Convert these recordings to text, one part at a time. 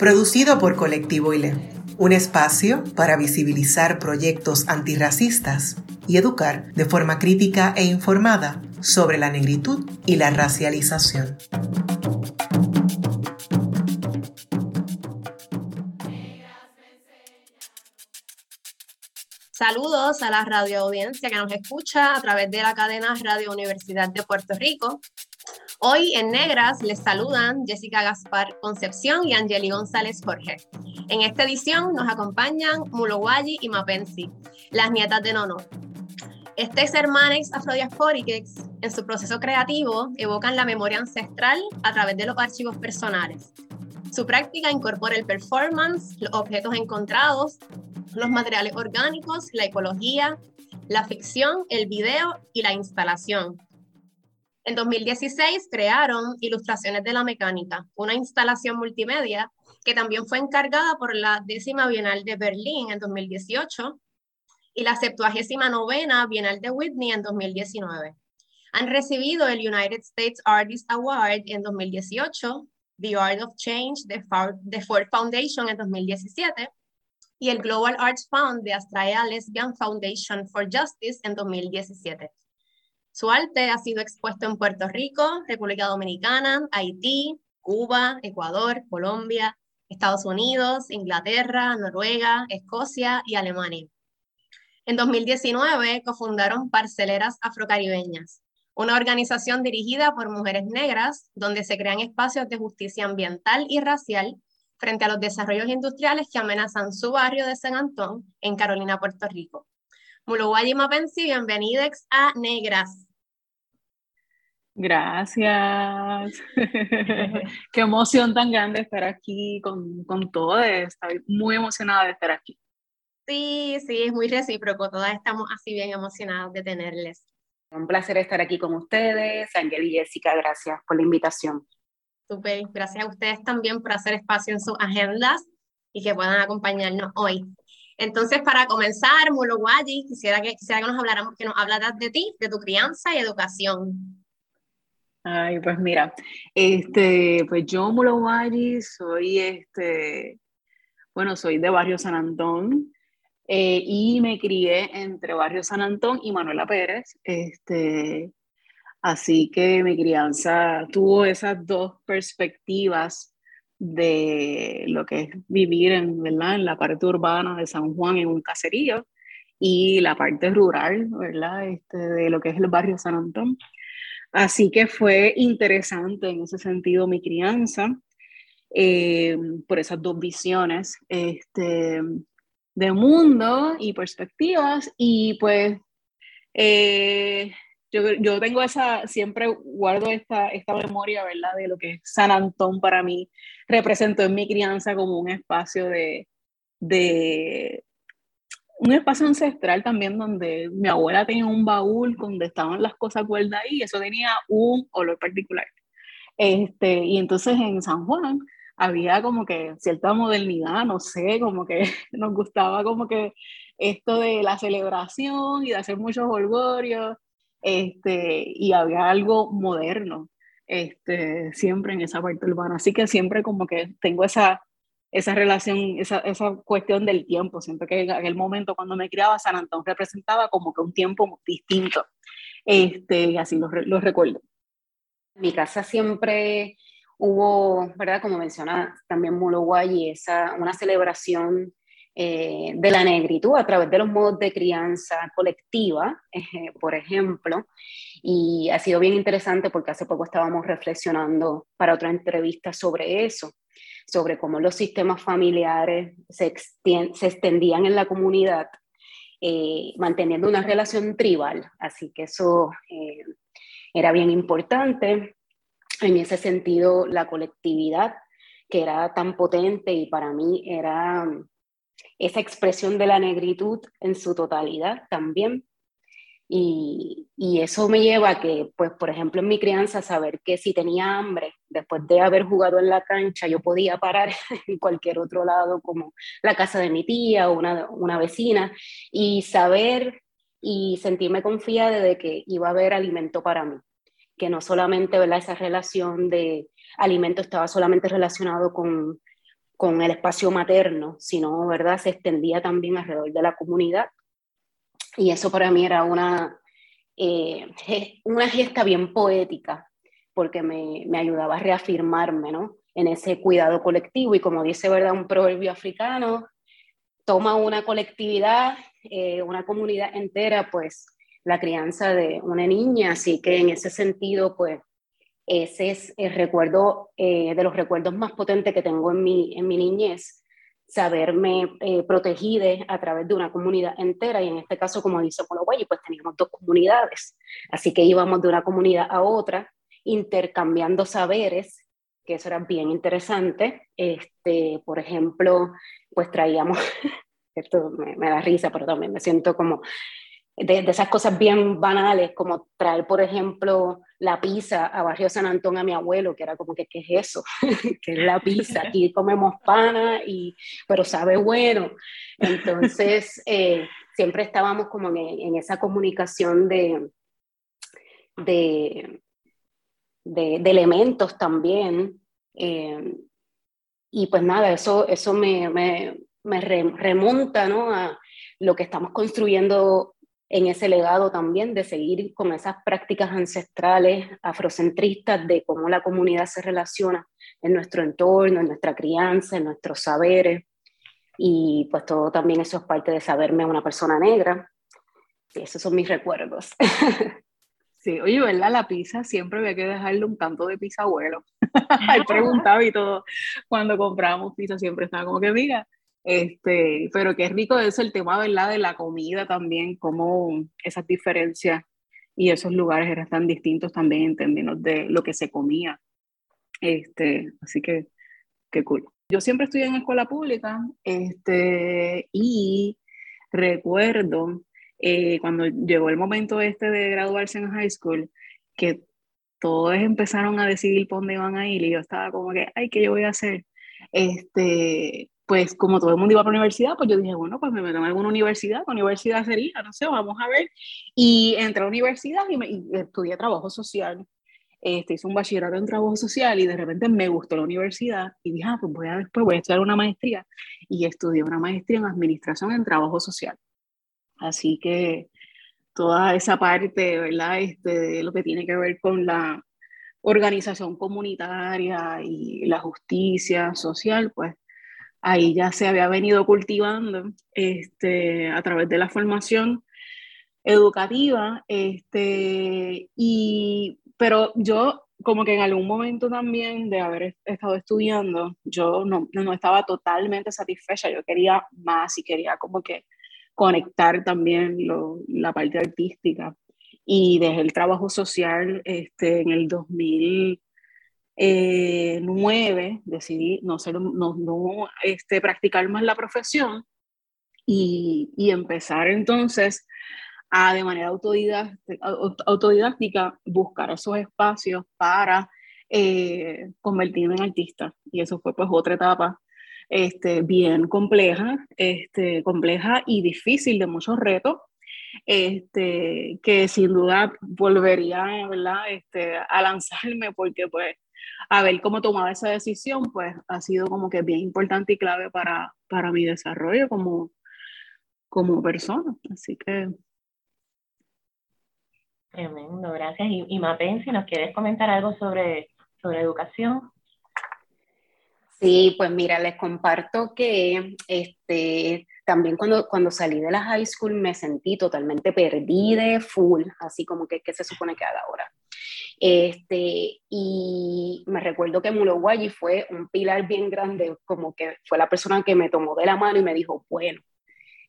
producido por Colectivo ILE, un espacio para visibilizar proyectos antirracistas y educar de forma crítica e informada sobre la negritud y la racialización. Saludos a la radio audiencia que nos escucha a través de la cadena Radio Universidad de Puerto Rico Hoy en Negras les saludan Jessica Gaspar Concepción y Angeli González Jorge. En esta edición nos acompañan Mulowayi y Mapensi, las nietas de Nono. Estos hermanos afrodiaspóricos, en su proceso creativo, evocan la memoria ancestral a través de los archivos personales. Su práctica incorpora el performance, los objetos encontrados, los materiales orgánicos, la ecología, la ficción, el video y la instalación en 2016 crearon Ilustraciones de la Mecánica, una instalación multimedia que también fue encargada por la décima Bienal de Berlín en 2018 y la 79 Bienal de Whitney en 2019. Han recibido el United States Artist Award en 2018, The Art of Change de Ford Foundation en 2017 y el Global Arts Fund de Australia Lesbian Foundation for Justice en 2017. Su arte ha sido expuesto en Puerto Rico, República Dominicana, Haití, Cuba, Ecuador, Colombia, Estados Unidos, Inglaterra, Noruega, Escocia y Alemania. En 2019 cofundaron Parceleras Afrocaribeñas, una organización dirigida por mujeres negras donde se crean espacios de justicia ambiental y racial frente a los desarrollos industriales que amenazan su barrio de San Antón en Carolina, Puerto Rico. Muluwayi Mapensi, a Negras. Gracias. Qué emoción tan grande estar aquí con, con todos. Estoy muy emocionada de estar aquí. Sí, sí, es muy recíproco. Todas estamos así bien emocionadas de tenerles. Un placer estar aquí con ustedes. Ángel y Jessica, gracias por la invitación. Súper, gracias a ustedes también por hacer espacio en sus agendas y que puedan acompañarnos hoy. Entonces, para comenzar, Mulowayi, quisiera que, quisiera que nos habláramos, que nos hablaras de ti, de tu crianza y educación. Ay, pues mira, este, pues yo Mulawari soy este, bueno, soy de Barrio San Antón eh, y me crié entre Barrio San Antón y Manuela Pérez, este, así que mi crianza tuvo esas dos perspectivas de lo que es vivir en, ¿verdad? en la parte urbana de San Juan en un caserío y la parte rural, ¿verdad? Este, de lo que es el barrio San Antón. Así que fue interesante en ese sentido mi crianza, eh, por esas dos visiones este, de mundo y perspectivas. Y pues eh, yo, yo, tengo esa, siempre guardo esta, esta memoria, ¿verdad? De lo que San Antón para mí representó en mi crianza como un espacio de, de, un espacio ancestral también donde mi abuela tenía un baúl donde estaban las cosas guardadas y eso tenía un olor particular. Este, y entonces en San Juan había como que cierta modernidad, no sé, como que nos gustaba como que esto de la celebración y de hacer muchos holgorios, este, y había algo moderno, este, siempre en esa parte urbana. Así que siempre como que tengo esa, esa relación, esa, esa, cuestión del tiempo. Siempre que en aquel momento cuando me criaba, San Antón representaba como que un tiempo distinto. Este, así lo, lo recuerdo. En mi casa siempre hubo, ¿verdad? Como menciona también Muloguay, esa, una celebración eh, de la negritud a través de los modos de crianza colectiva, eh, por ejemplo. Y ha sido bien interesante porque hace poco estábamos reflexionando para otra entrevista sobre eso sobre cómo los sistemas familiares se, se extendían en la comunidad, eh, manteniendo una relación tribal. Así que eso eh, era bien importante. En ese sentido, la colectividad que era tan potente y para mí era esa expresión de la negritud en su totalidad también. Y, eso me lleva a que, pues, por ejemplo, en mi crianza, saber que si tenía hambre, después de haber jugado en la cancha, yo podía parar en cualquier otro lado, como la casa de mi tía o una, una vecina, y saber y sentirme confiada de que iba a haber alimento para mí, que no solamente ¿verdad? esa relación de alimento estaba solamente relacionado con, con el espacio materno, sino ¿verdad? se extendía también alrededor de la comunidad y eso para mí era una, eh, una gesta bien poética, porque me, me, ayudaba a reafirmarme ¿no? en ese cuidado colectivo. Y como dice ¿verdad? un proverbio africano, toma una colectividad, eh, una comunidad entera, pues la crianza de una niña. Así que en ese sentido, pues ese es el recuerdo eh, de los recuerdos más potentes que tengo en mi, en mi niñez saberme eh, protegida a través de una comunidad entera y en este caso, como dice Mologuay, pues teníamos dos comunidades, así que íbamos de una comunidad a otra intercambiando saberes, que eso era bien interesante. Este, por ejemplo, pues traíamos, esto me, me da risa, pero también me siento como de, esas cosas bien banales, como traer, por ejemplo, la pizza a Barrio San Antón a mi abuelo, que era como que, ¿qué es eso? ¿Qué es la pizza? Aquí comemos pana, y, pero sabe bueno. Entonces, eh, siempre estábamos como en, esa comunicación de, de, de, elementos también. Eh, y pues nada, eso, eso me, me, me remonta ¿no? a lo que estamos construyendo en ese legado también de seguir con esas prácticas ancestrales afrocentristas de cómo la comunidad se relaciona en nuestro entorno, en nuestra crianza, en nuestros saberes. Y pues todo también eso es parte de saberme una persona negra. Y esos son mis recuerdos. Sí, oye, ¿verdad? La pizza siempre había que dejarle un canto de pizza abuelo. He preguntado y todo. Cuando comprábamos pizza siempre estaba como que, mira, este, pero qué rico es el tema, ¿verdad? De la comida también, cómo esas diferencias y esos lugares eran tan distintos también en términos de lo que se comía. Este, así que, qué cool. Yo siempre estudié en escuela pública este, y recuerdo eh, cuando llegó el momento este de graduarse en high school, que todos empezaron a decidir por dónde iban a ir y yo estaba como que, ay, ¿qué yo voy a hacer? Este, pues como todo el mundo iba para la universidad, pues yo dije, bueno, pues me meto en alguna universidad, ¿qué universidad sería? No sé, vamos a ver. Y entré a la universidad y, me, estudié trabajo social. Este, hice un bachillerato en trabajo social y de repente me gustó la universidad y dije, ah, pues voy a después voy a estudiar una maestría y estudié una maestría en administración en trabajo social. Así que toda esa parte, ¿verdad? Este, de lo que tiene que ver con la organización comunitaria y la justicia social, pues ahí ya se había venido cultivando este, a través de la formación educativa, este, y, pero yo como que en algún momento también de haber estado estudiando, yo no, no estaba totalmente satisfecha, yo quería más y quería como que conectar también lo, la parte artística. Y dejé el trabajo social este, en el 2000, eh, nueve decidí no, ser, no, no este, practicar más la profesión y, y, empezar entonces a de manera autodidáctica, buscar esos espacios para eh, convertirme en artista. Y eso fue pues otra etapa este, bien compleja, este, compleja y difícil de muchos retos, este, que sin duda volvería ¿verdad? Este, a lanzarme porque pues a ver cómo tomaba esa decisión, pues ha sido como que bien importante y clave para, para mi desarrollo como, como persona. Así que... Tremendo, gracias. Y, y Mapen, si nos quieres comentar algo sobre, sobre educación. Sí, pues mira, les comparto que este, también cuando, cuando salí de la high school me sentí totalmente perdida, full, así como que qué se supone que haga ahora. Este, y me recuerdo que Mulowayi fue un pilar bien grande, como que fue la persona que me tomó de la mano y me dijo, bueno,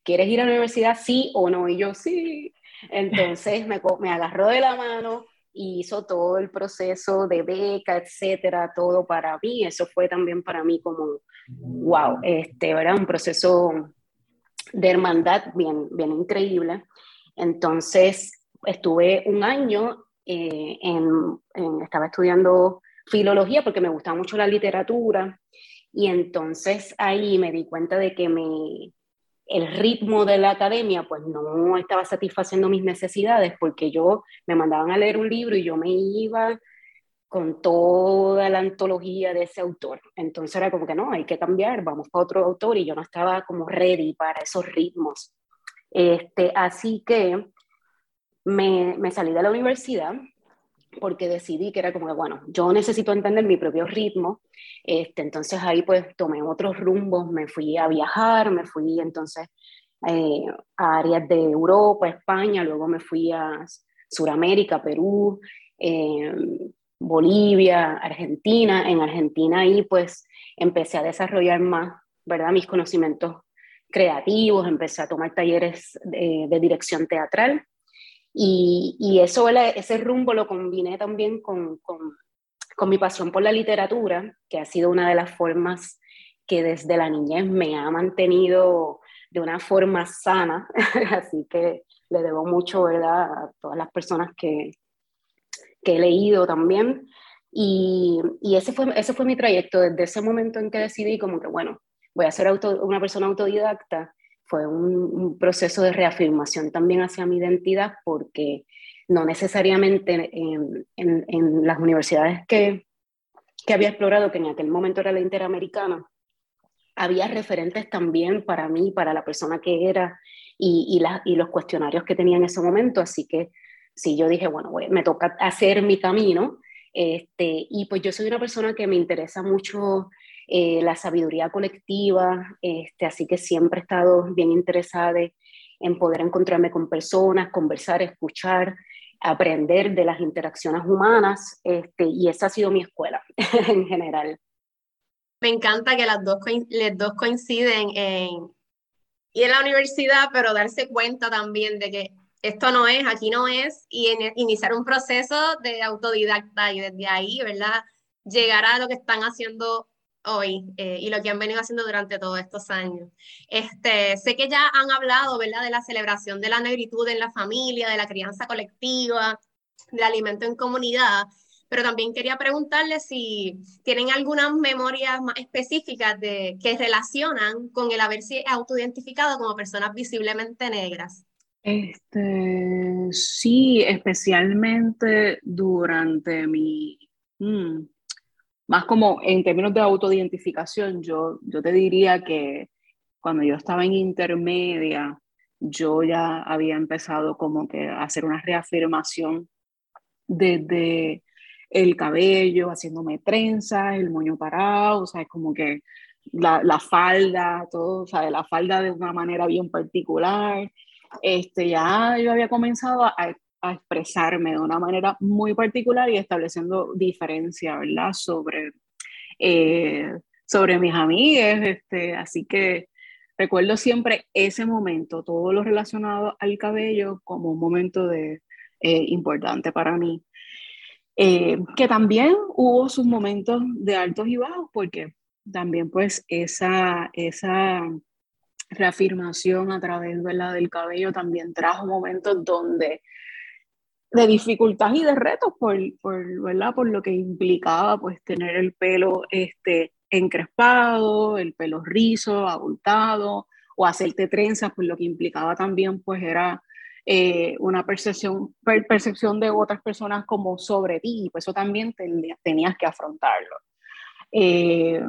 ¿quieres ir a la universidad sí o no? Y yo sí. Entonces me, me agarró de la mano, y hizo todo el proceso de beca, etcétera, todo para mí. Eso fue también para mí como, wow, este, ¿verdad? Un proceso de hermandad bien, bien increíble. Entonces, estuve un año, eh, en, estaba estudiando filología porque me gustaba mucho la literatura y entonces ahí me di cuenta de que me, el ritmo de la academia pues no estaba satisfaciendo mis necesidades porque yo me mandaban a leer un libro y yo me iba con toda la antología de ese autor. Entonces era como que no, hay que cambiar, vamos para otro autor y yo no estaba como ready para esos ritmos. Este, así que me, salí de la universidad porque decidí que era como que, bueno, yo necesito entender mi propio ritmo, este, entonces ahí pues tomé otros rumbos, me fui a viajar, me fui entonces eh, a áreas de Europa, España, luego me fui a Sudamérica, Perú, eh, Bolivia, Argentina, en Argentina ahí pues empecé a desarrollar más, ¿verdad? Mis conocimientos creativos, empecé a tomar talleres de dirección teatral y, y eso, ese rumbo lo combiné también con, con, mi pasión por la literatura, que ha sido una de las formas que desde la niñez me ha mantenido de una forma sana, así que le debo mucho, ¿verdad?, a todas las personas que, que he leído también. Y, y, ese, fue, ese fue mi trayecto desde ese momento en que decidí como que, bueno, voy a ser una persona autodidacta fue un, proceso de reafirmación también hacia mi identidad porque no necesariamente en, las universidades que, que, había explorado, que en aquel momento era la interamericana, había referentes también para mí, para la persona que era y, y, la, y los cuestionarios que tenía en ese momento. Así que sí, yo dije, bueno, me toca hacer mi camino. Este, y pues yo soy una persona que me interesa mucho eh, la sabiduría colectiva, este, así que siempre he estado bien interesada en poder encontrarme con personas, conversar, escuchar, aprender de las interacciones humanas, este, y esa ha sido mi escuela en general. Me encanta que las dos, las dos coinciden en ir a la universidad, pero darse cuenta también de que esto no es, aquí no es, y en, iniciar un proceso de autodidacta y desde ahí, ¿verdad? Llegar a lo que están haciendo hoy eh, y lo que han venido haciendo durante todos estos años. Este, sé que ya han hablado, ¿verdad?, de la celebración de la negritud en la familia, de la crianza colectiva, del alimento en comunidad, pero también quería preguntarle si tienen algunas memorias más específicas de, que relacionan con el haberse autoidentificado como personas visiblemente negras. Este, sí, especialmente durante mi, mm, más como en términos de autoidentificación, yo, yo te diría que cuando yo estaba en intermedia, yo ya había empezado como que a hacer una reafirmación desde el cabello, haciéndome trenzas, el moño parado, o sea, es como que la, la, falda, todo, o sea, la falda de una manera bien particular. Este, ya yo había comenzado a, a expresarme de una manera muy particular y estableciendo diferencia, ¿verdad? Sobre, eh, sobre mis amigas, este, así que recuerdo siempre ese momento, todo lo relacionado al cabello como un momento de, eh, importante para mí. Eh, que también hubo sus momentos de altos y bajos, porque también pues esa, esa reafirmación a través ¿verdad? del cabello también trajo momentos donde de dificultad y de retos por, por, ¿verdad? por lo que implicaba pues tener el pelo este, encrespado, el pelo rizo, abultado, o hacerte trenzas, pues lo que implicaba también pues era eh, una percepción, percepción de otras personas como sobre ti, y pues eso también tenías que afrontarlo. Eh,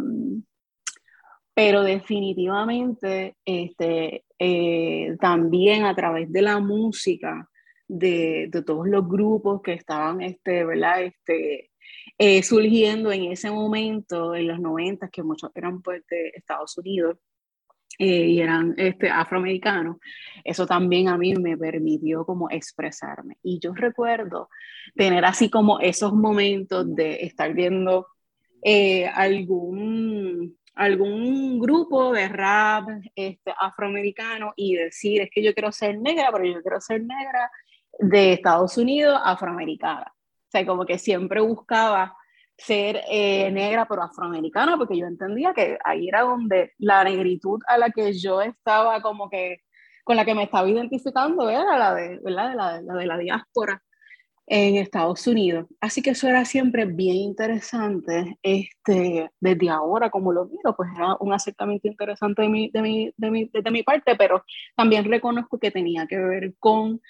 pero definitivamente este, eh, también a través de la música, de, de, todos los grupos que estaban, este, ¿verdad? Este, eh, surgiendo en ese momento, en los 90, que muchos eran pues, de Estados Unidos eh, y eran este, afroamericanos, eso también a mí me permitió como expresarme. Y yo recuerdo tener así como esos momentos de estar viendo eh, algún algún grupo de rap este, afroamericano y decir, es que yo quiero ser negra, pero yo quiero ser negra de Estados Unidos afroamericana. sea, como que siempre buscaba ser eh, negra pero afroamericana, porque yo entendía que ahí era donde la negritud a la que yo estaba como que, con la que me estaba identificando era la de, ¿verdad? La, la de la diáspora en Estados Unidos. Así que eso era siempre bien interesante. Este, desde ahora, como lo miro, pues era un acercamiento interesante de mi, de mi, de mi, de mi parte, pero también reconozco que tenía que ver con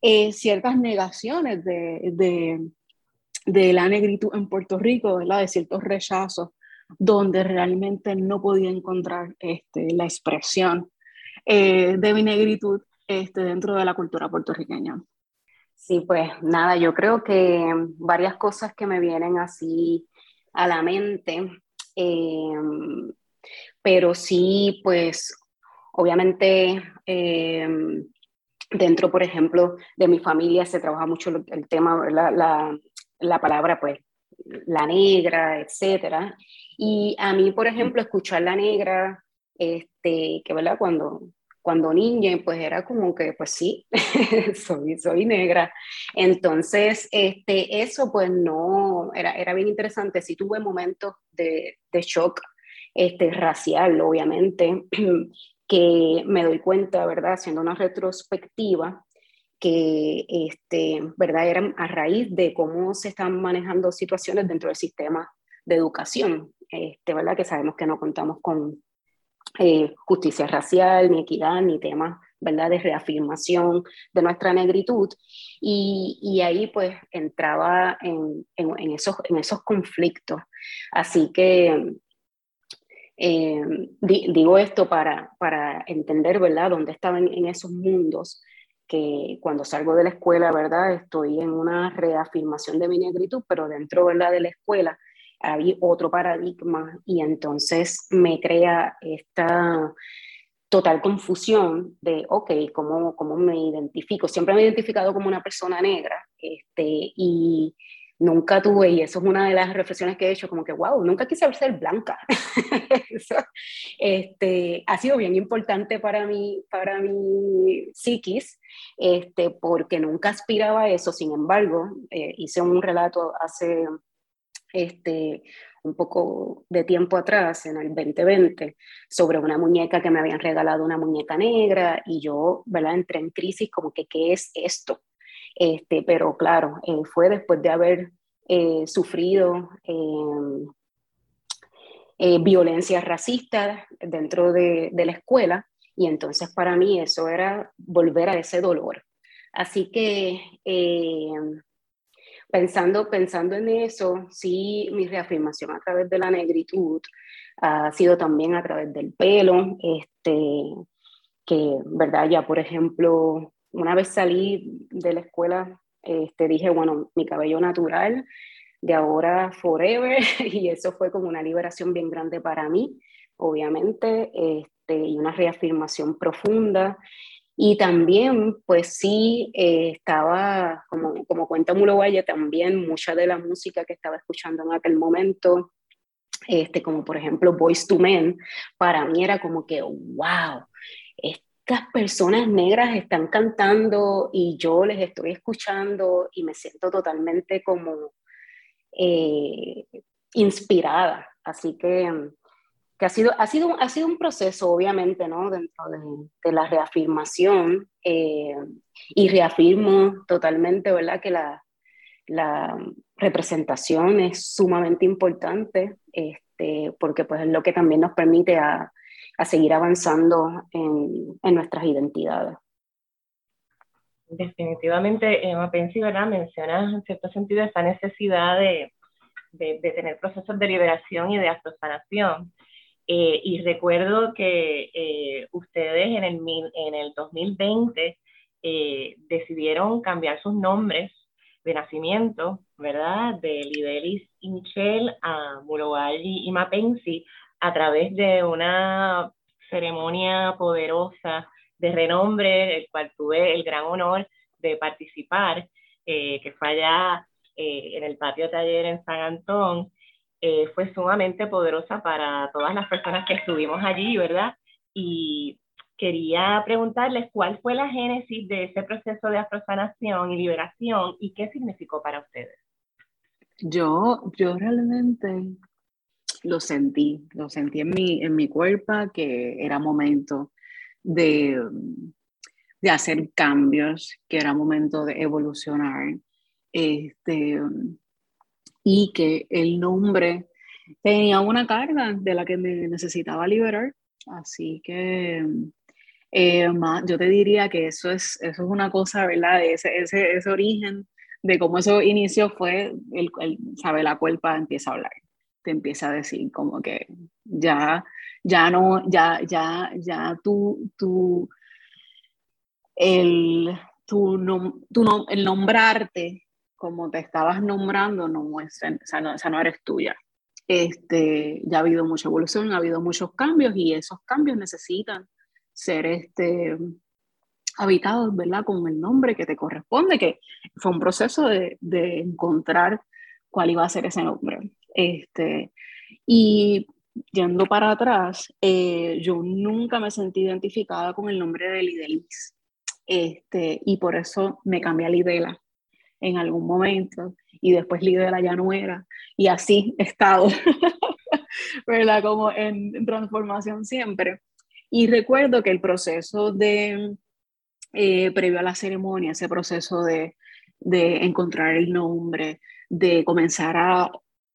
eh, ciertas negaciones de, la negritud en Puerto Rico, ¿verdad? de ciertos rechazos, donde realmente no podía encontrar este, la expresión eh, de mi negritud este, dentro de la cultura puertorriqueña. Sí, pues nada, yo creo que varias cosas que me vienen así a la mente, em, pero sí, pues obviamente em, dentro, por ejemplo, de mi familia se trabaja mucho el tema, la, la, la palabra, pues, la negra, etcétera. Y a mí, por ejemplo, escuchar la negra, este, que, ¿verdad? Cuando cuando niña, pues era como que, pues sí, soy, soy negra. Entonces, este, eso pues no, era, era bien interesante. Sí tuve momentos de, de shock este, racial, obviamente, que me doy cuenta, ¿verdad? Haciendo una retrospectiva, que, este, ¿verdad? Eran a raíz de cómo se están manejando situaciones dentro del sistema de educación, este, ¿verdad? Que sabemos que no contamos con eh, justicia racial, ni equidad, ni temas ¿verdad? de reafirmación de nuestra negritud. Y, ahí pues entraba en, en, esos, en conflictos. Así que eh, digo esto para, entender ¿verdad? dónde estaba en, esos mundos que cuando salgo de la escuela, ¿verdad? Estoy en una reafirmación de mi negritud, pero dentro, ¿verdad? De la escuela había otro paradigma y entonces me crea esta total confusión de, ok, ¿cómo, ¿cómo me identifico? Siempre me he identificado como una persona negra este, y nunca tuve, y eso es una de las reflexiones que he hecho, como que, wow, nunca quise ser blanca. este, ha sido bien importante para mí, para mi psiquis, este, porque nunca aspiraba a eso, sin embargo, eh, hice un relato hace este, un poco de tiempo atrás, en el 2020, sobre una muñeca que me habían regalado, una muñeca negra, y yo, ¿verdad? Entré en crisis como que, ¿qué es esto? Este, pero claro, eh, fue después de haber eh, sufrido em, eh, violencia racista dentro de, de la escuela, y entonces para mí eso era volver a ese dolor. Así que em, pensando, pensando en eso, sí, mi reafirmación a través de la negritud ha sido también a través del pelo, este, que, ¿verdad? Ya, por ejemplo, una vez salí de la escuela, este, dije, bueno, mi cabello natural, de ahora forever, y eso fue como una liberación bien grande para mí, obviamente, este, y una reafirmación profunda. Y también, pues sí, eh, estaba, como, como cuenta Mulo Valle, también mucha de la música que estaba escuchando en aquel momento, este, como por ejemplo Voice to Men, para mí era como que, wow, estas personas negras están cantando y yo les estoy escuchando y me siento totalmente como eh, inspirada. Así que que ha sido, ha sido, ha sido un proceso, obviamente, ¿no? Dentro de, de la reafirmación, eh, y reafirmo totalmente, ¿verdad? Que la, la, representación es sumamente importante, este, porque pues es lo que también nos permite a, a seguir avanzando en, en, nuestras identidades. Definitivamente, Emma Pensi, ¿verdad? Mencionas en cierto sentido esa necesidad de, de, de tener procesos de liberación y de autosanación. Eh, y recuerdo que eh, ustedes en el, en el 2020 eh, decidieron cambiar sus nombres de nacimiento, ¿verdad? De Lidelis Inchel a Mulowaji y Mapensi a través de una ceremonia poderosa de renombre, el cual tuve el gran honor de participar, que fue allá en el patio taller en San Antón, eh, fue sumamente poderosa para todas las personas que estuvimos allí, ¿verdad? Y quería preguntarles cuál fue la génesis de ese proceso de afrosanación y liberación y qué significó para ustedes. Yo, yo realmente lo sentí, lo sentí en mi, en mi cuerpo que era momento de, de hacer cambios, que era momento de evolucionar. Este, y que el nombre tenía una carga de la que me necesitaba liberar. Así que eh, yo te diría que eso es, eso es una cosa, ¿verdad? Ese, ese, ese origen de cómo eso inició fue, el, el, sabe, la culpa empieza a hablar, te empieza a decir como que ya, ya no, ya, ya, ya tú, tú, el, tu, no, tu no, el nombrarte como te estabas nombrando no es, o sea, no, esa no eres tuya. Este, ya ha habido mucha evolución, ha habido muchos cambios y esos cambios necesitan ser este, habitados, ¿verdad? Con el nombre que te corresponde, que fue un proceso de, de encontrar cuál iba a ser ese nombre. Este, y yendo para atrás, eh, yo nunca me sentí identificada con el nombre de Lidelis. Este, y por eso me cambié a Lidela en algún momento y después Lidela ya no era y así he estado, ¿verdad? Como en, transformación siempre. Y recuerdo que el proceso de, eh, previo a la ceremonia, ese proceso de, de encontrar el nombre, de comenzar a,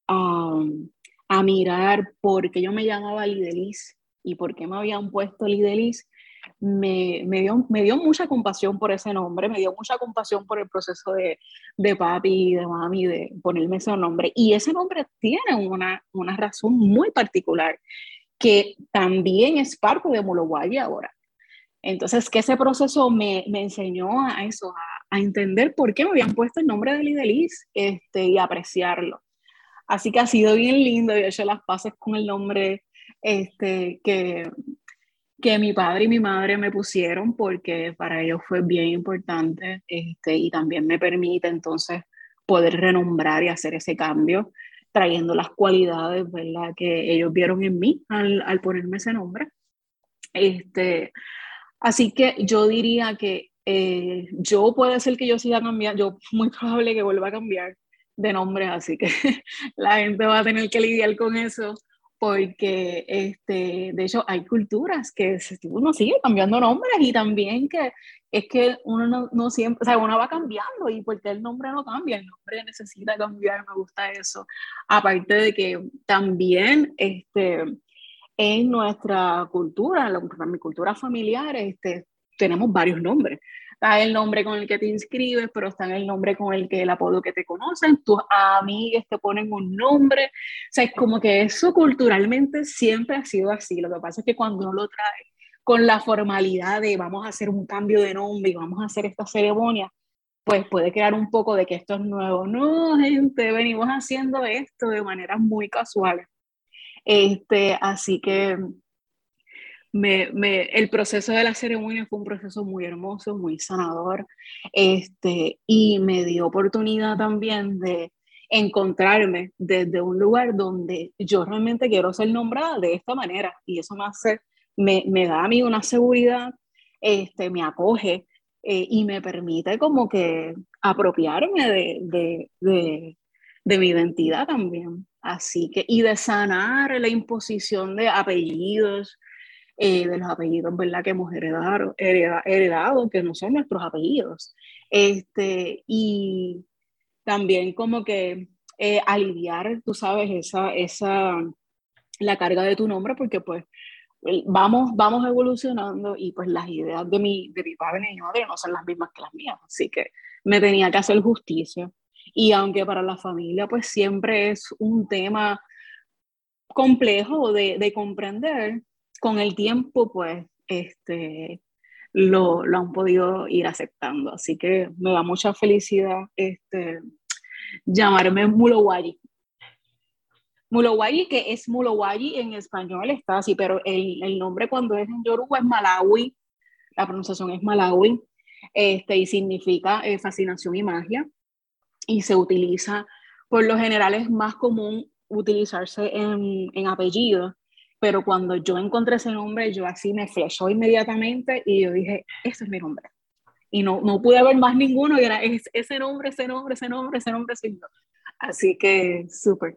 a, a, mirar por qué yo me llamaba Lidelis y por qué me habían puesto Lidelis, me, me, dio, me dio mucha compasión por ese nombre, me dio mucha compasión por el proceso de, de papi de mami de ponerme ese nombre. Y ese nombre tiene una, una razón muy particular, que también es parte de Mologuay ahora. Entonces, que ese proceso me, me enseñó a eso, a, a, entender por qué me habían puesto el nombre de Lidelis este, y apreciarlo. Así que ha sido bien lindo y he hecho las paces con el nombre este, que, que mi padre y mi madre me pusieron porque para ellos fue bien importante este, y también me permite entonces poder renombrar y hacer ese cambio, trayendo las cualidades ¿verdad? que ellos vieron en mí al, al ponerme ese nombre. Este, así que yo diría que eh, yo puede ser que yo siga cambiando, yo muy probable que vuelva a cambiar de nombre, así que la gente va a tener que lidiar con eso porque este, de hecho hay culturas que uno sigue cambiando nombres y también que es que uno no, no, siempre, o sea, uno va cambiando y porque el nombre no cambia, el nombre necesita cambiar, me gusta eso. Aparte de que también este, en nuestra cultura, en mi cultura familiar, este, tenemos varios nombres está el nombre con el que te inscribes, pero está el nombre con el que el apodo que te conocen, tus amigas te ponen un nombre, o sea, es como que eso culturalmente siempre ha sido así, lo que pasa es que cuando uno lo trae con la formalidad de vamos a hacer un cambio de nombre y vamos a hacer esta ceremonia, pues puede quedar un poco de que esto es nuevo. No, gente, venimos haciendo esto de manera muy casual. Este, así que me, el proceso de la ceremonia fue un proceso muy hermoso, muy sanador, este, y me dio oportunidad también de encontrarme desde un lugar donde yo realmente quiero ser nombrada de esta manera, y eso me hace, me, me da a mí una seguridad, este, me acoge eh, y me permite como que apropiarme de, de, de, de mi identidad también. Así que, y de sanar la imposición de apellidos, eh, de los apellidos ¿verdad? que hemos heredado, heredado, que no son nuestros apellidos. Este, y también como que eh, aliviar, tú sabes, esa, esa, la carga de tu nombre, porque pues vamos, vamos evolucionando y pues las ideas de mi, de mi padre y mi madre no son las mismas que las mías, así que me tenía que hacer justicia. Y aunque para la familia pues siempre es un tema complejo de, de comprender, con el tiempo, pues, este, lo, lo, han podido ir aceptando. Así que me da mucha felicidad este, llamarme Mulowayi. Mulowayi, que es Mulowayi en español, está así, pero el, el, nombre cuando es en Yoruba es Malawi, la pronunciación es Malawi, este, y significa eh, fascinación y magia, y se utiliza, por lo general es más común utilizarse en, en apellidos, pero cuando yo encontré ese nombre, yo así me flechó inmediatamente y yo dije, ese es mi nombre. Y no, no pude ver más ninguno y era ese nombre, ese nombre, ese nombre, ese nombre, ese nombre. Así que súper.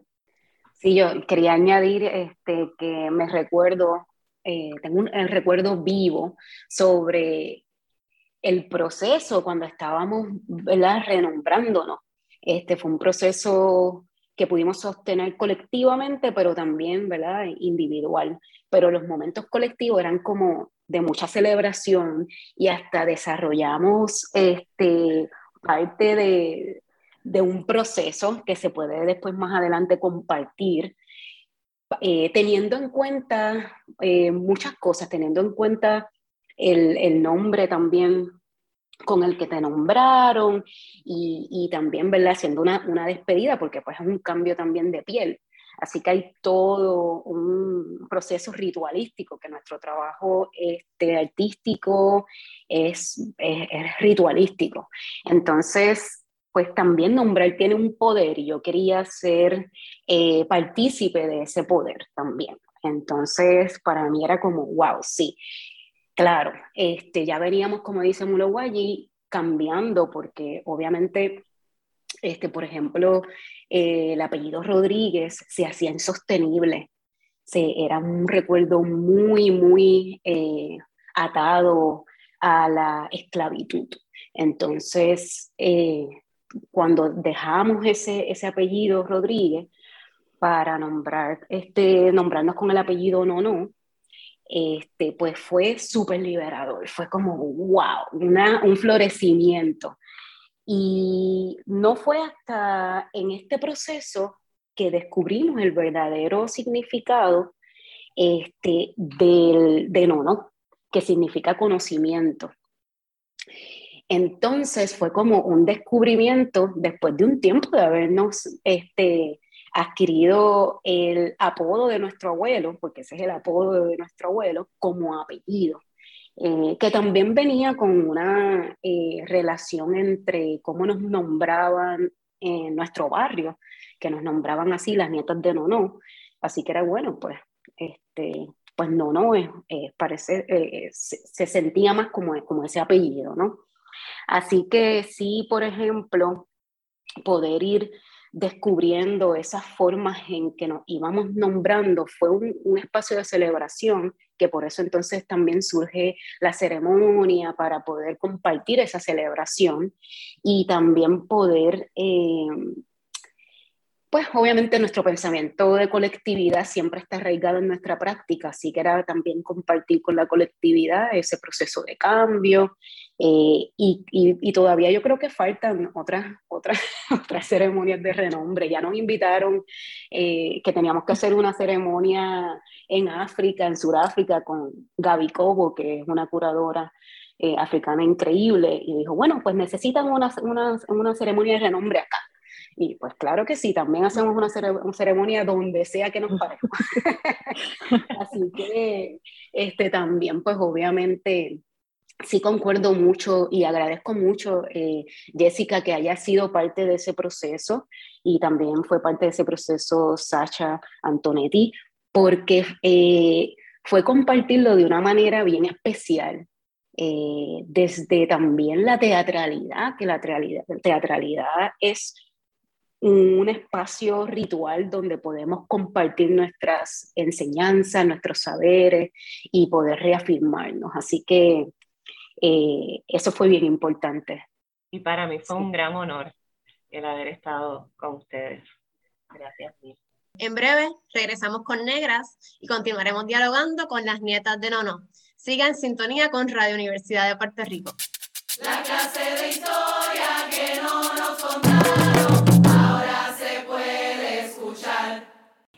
Sí, yo quería añadir este, que me recuerdo, eh, tengo un recuerdo vivo sobre el proceso cuando estábamos ¿verdad? renombrándonos. Este fue un proceso que pudimos sostener colectivamente, pero también ¿verdad? individual. Pero los momentos colectivos eran como de mucha celebración y hasta desarrollamos este, parte de, de un proceso que se puede después más adelante compartir, eh, teniendo en cuenta eh, muchas cosas, teniendo en cuenta el, el, nombre también con el que te nombraron y, y también, ¿verdad? Haciendo una, una, despedida, porque pues es un cambio también de piel. Así que hay todo un proceso ritualístico, que nuestro trabajo este, artístico es, es, ritualístico. Entonces, pues también nombrar tiene un poder y yo quería ser eh, partícipe de ese poder también. Entonces, para mí era como, wow, sí, claro, este, ya veníamos, como dice Mulowayi, cambiando porque obviamente, este, por ejemplo, eh, el apellido Rodríguez se hacía insostenible. Se, era un recuerdo muy, muy eh, atado a la esclavitud. Entonces, cuando dejamos ese, ese apellido Rodríguez para nombrar, este, nombrarnos con el apellido no, no, este, pues fue súper liberador, fue como, wow, una, un florecimiento. Y no fue hasta en este proceso que descubrimos el verdadero significado este, del, de no, que significa conocimiento. Entonces fue como un descubrimiento después de un tiempo de habernos este, adquirido el apodo de nuestro abuelo, porque ese es el apodo de nuestro abuelo, como apellido. Eh, que también venía con una eh, relación entre cómo nos nombraban en nuestro barrio, que nos nombraban así las nietas de Nono. Así que era bueno, pues, este, pues Nono es, parece, eh, se, se, sentía más como, como ese apellido, ¿no? Así que sí, por ejemplo, poder ir descubriendo esas formas en que nos íbamos nombrando fue un, espacio de celebración que por eso entonces también surge la ceremonia para poder compartir esa celebración y también poder eh, pues obviamente nuestro pensamiento de colectividad siempre está arraigado en nuestra práctica, así que era también compartir con la colectividad ese proceso de cambio eh, y, todavía yo creo que faltan otras, otras, otras ceremonias de renombre. Ya nos invitaron eh, que teníamos que hacer una ceremonia en África, en Sudáfrica, con Gaby Cobo, que es una curadora eh, africana increíble, y dijo, bueno, pues necesitan una, una, una ceremonia de renombre acá. Y pues claro que sí, también hacemos una, ceremonia donde sea que nos parezca. Así que este, también, pues obviamente, sí concuerdo mucho y agradezco mucho, eh, Jessica, que haya sido parte de ese proceso y también fue parte de ese proceso Sacha Antonetti, porque eh, fue compartirlo de una manera bien especial. Eh, desde también la teatralidad, que la teatralidad, teatralidad es un espacio ritual donde podemos compartir nuestras enseñanzas, nuestros saberes y poder reafirmarnos. Así que eh, eso fue bien importante. Y para mí fue un gran honor el haber estado con ustedes. Gracias. En breve regresamos con Negras y continuaremos dialogando con las nietas de Nono. Siga en sintonía con Radio Universidad de Puerto Rico. La clase de historia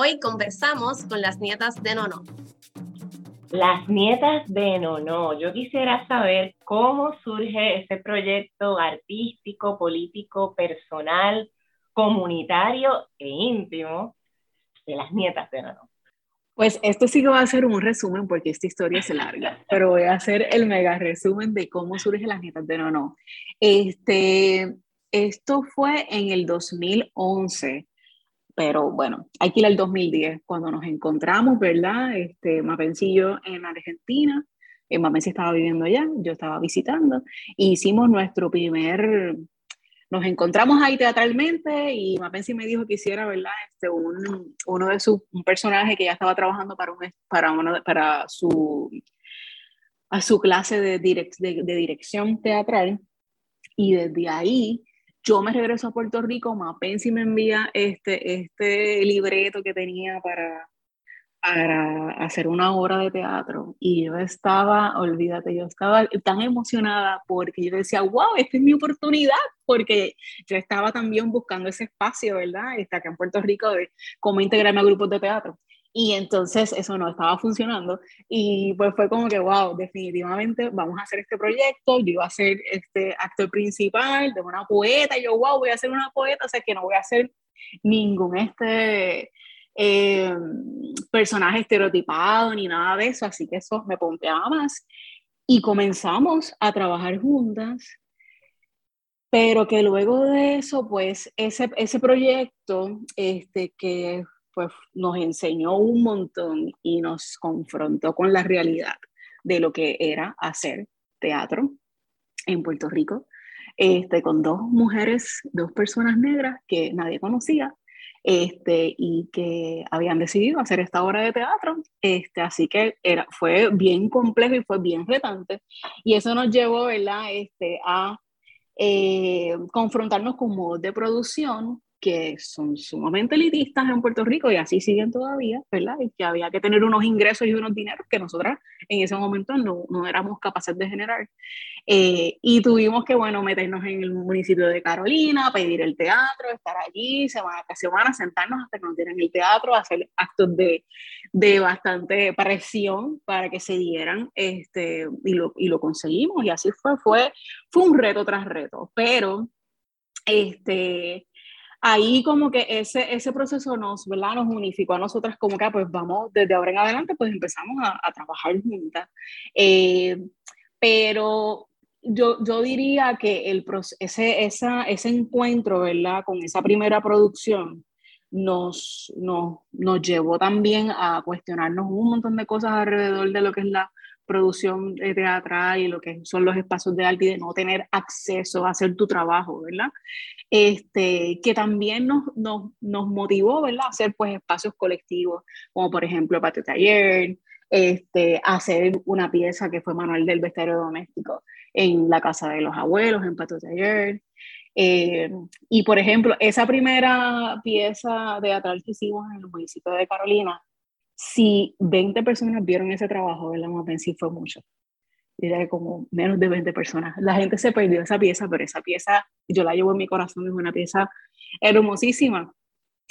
Hoy conversamos con las nietas de Nono. Las nietas de Nono. Yo quisiera saber cómo surge ese proyecto artístico, político, personal, comunitario e íntimo de las nietas de Nono. Pues esto sí que va a ser un resumen porque esta historia es larga, pero voy a hacer el mega resumen de cómo surgen las nietas de Nono. Este, esto fue en el 2011, pero bueno, hay que ir al 2010, cuando nos encontramos, ¿verdad? Este, Mapencillo en Argentina, eh, Mapensi estaba viviendo allá, yo estaba visitando, e hicimos nuestro primer nos encontramos ahí teatralmente y Mapensi me dijo que hiciera, ¿verdad? Este, un, uno de sus, un personaje que ya estaba trabajando para, un, para, uno, para su, a su clase de, de, dirección teatral. Y desde ahí yo me regreso a Puerto Rico, Mapensi me envía este, este libreto que tenía para, para hacer una obra de teatro y yo estaba, olvídate, yo estaba tan emocionada porque yo decía, wow, esta es mi oportunidad, porque yo estaba también buscando ese espacio, ¿verdad? Está acá en Puerto Rico de cómo integrarme a grupos de teatro. Y entonces eso no estaba funcionando y pues fue como que, wow, definitivamente vamos a hacer este proyecto, yo iba a ser este actor principal de una poeta, y yo, wow, voy a ser una poeta, o sea que no voy a hacer ningún este eh, personaje estereotipado ni nada de eso, así que eso me pompeaba más. Y comenzamos a trabajar juntas, pero que luego de eso, pues ese, ese proyecto este, que pues, nos enseñó un montón y nos confrontó con la realidad de lo que era hacer teatro en Puerto Rico, este, con dos mujeres, dos personas negras que nadie conocía, este, y que habían decidido hacer esta obra de teatro. Este, así que era, fue bien complejo y fue bien retante. Y eso nos llevó ¿verdad? Este, a eh, confrontarnos con modos de producción que son sumamente elitistas en Puerto Rico y así siguen todavía, ¿verdad? Y que había que tener unos ingresos y unos dineros que nosotras en ese momento no, no éramos capaces de generar. Eh, y tuvimos que, bueno, meternos en el municipio de Carolina, pedir el teatro, estar allí semana tras semana, sentarnos hasta que nos dieran el teatro, hacer actos de, de bastante presión para que se dieran, este, y, lo, y lo conseguimos, y así fue, fue, fue un reto tras reto, pero este, ahí como que ese, ese proceso nos, ¿verdad? nos unificó a nosotras como que ah, pues vamos, desde ahora en adelante pues empezamos a, a trabajar juntas. Eh, pero yo, yo diría que el, ese, esa, ese encuentro, ¿verdad? Con esa primera producción nos, nos, nos llevó también a cuestionarnos un montón de cosas alrededor de lo que es la producción teatral y lo que son los espacios de arte de no tener acceso a hacer tu trabajo, ¿verdad? Este, que también nos, nos, nos motivó, ¿verdad? A hacer pues espacios colectivos, como por ejemplo Patio Taller, este, hacer una pieza que fue Manuel del Vestuario Doméstico en la casa de los abuelos, en Patio Taller. Eh, y por ejemplo, esa primera pieza teatral que hicimos en el municipio de Carolina, si 20 personas vieron ese trabajo, ¿verdad? sí fue mucho. Diría que como menos de 20 personas. La gente se perdió esa pieza, pero esa pieza yo la llevo en mi corazón, es una pieza hermosísima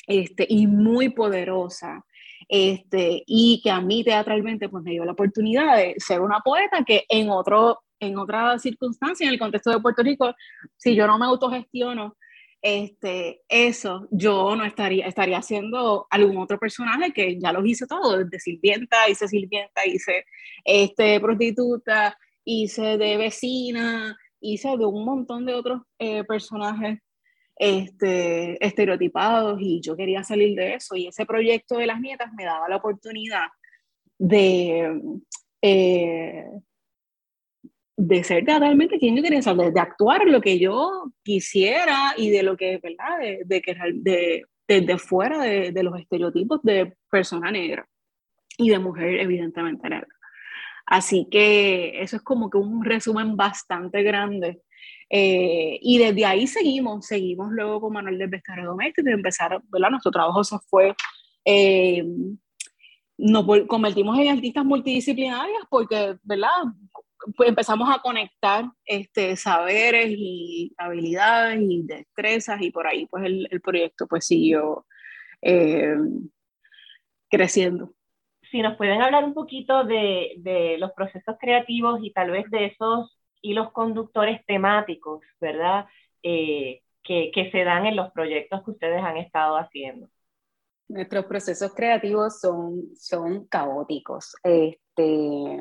este, y muy poderosa. Este, y que a mí teatralmente pues me dio la oportunidad de ser una poeta que en, otro, en otra circunstancia, en el contexto de Puerto Rico, si yo no me autogestiono, este, eso yo no estaría, estaría haciendo algún otro personaje que ya los hice todos, desde sirvienta, hice sirvienta, hice este, prostituta, hice de vecina, hice de un montón de otros eh, personajes este, estereotipados y yo quería salir de eso y ese proyecto de las nietas me daba la oportunidad de, eh, de ser realmente quien yo quería ser, de, actuar lo que yo quisiera y de lo que, ¿verdad? De, de que de, desde fuera de, de, los estereotipos de persona negra y de mujer evidentemente negra. Así que eso es como que un resumen bastante grande. Eh, y desde ahí seguimos, seguimos luego con Manuel del Vestuario Doméstico y empezar, ¿verdad? Nuestro trabajo se fue eh, nos convertimos en artistas multidisciplinarias porque, ¿verdad? Pues empezamos a conectar este, saberes y habilidades y destrezas y por ahí pues el, el proyecto pues siguió eh, creciendo. Si nos pueden hablar un poquito de, de, los procesos creativos y tal vez de esos hilos conductores temáticos, ¿verdad? Eh, que, que se dan en los proyectos que ustedes han estado haciendo. Nuestros procesos creativos son, son caóticos este,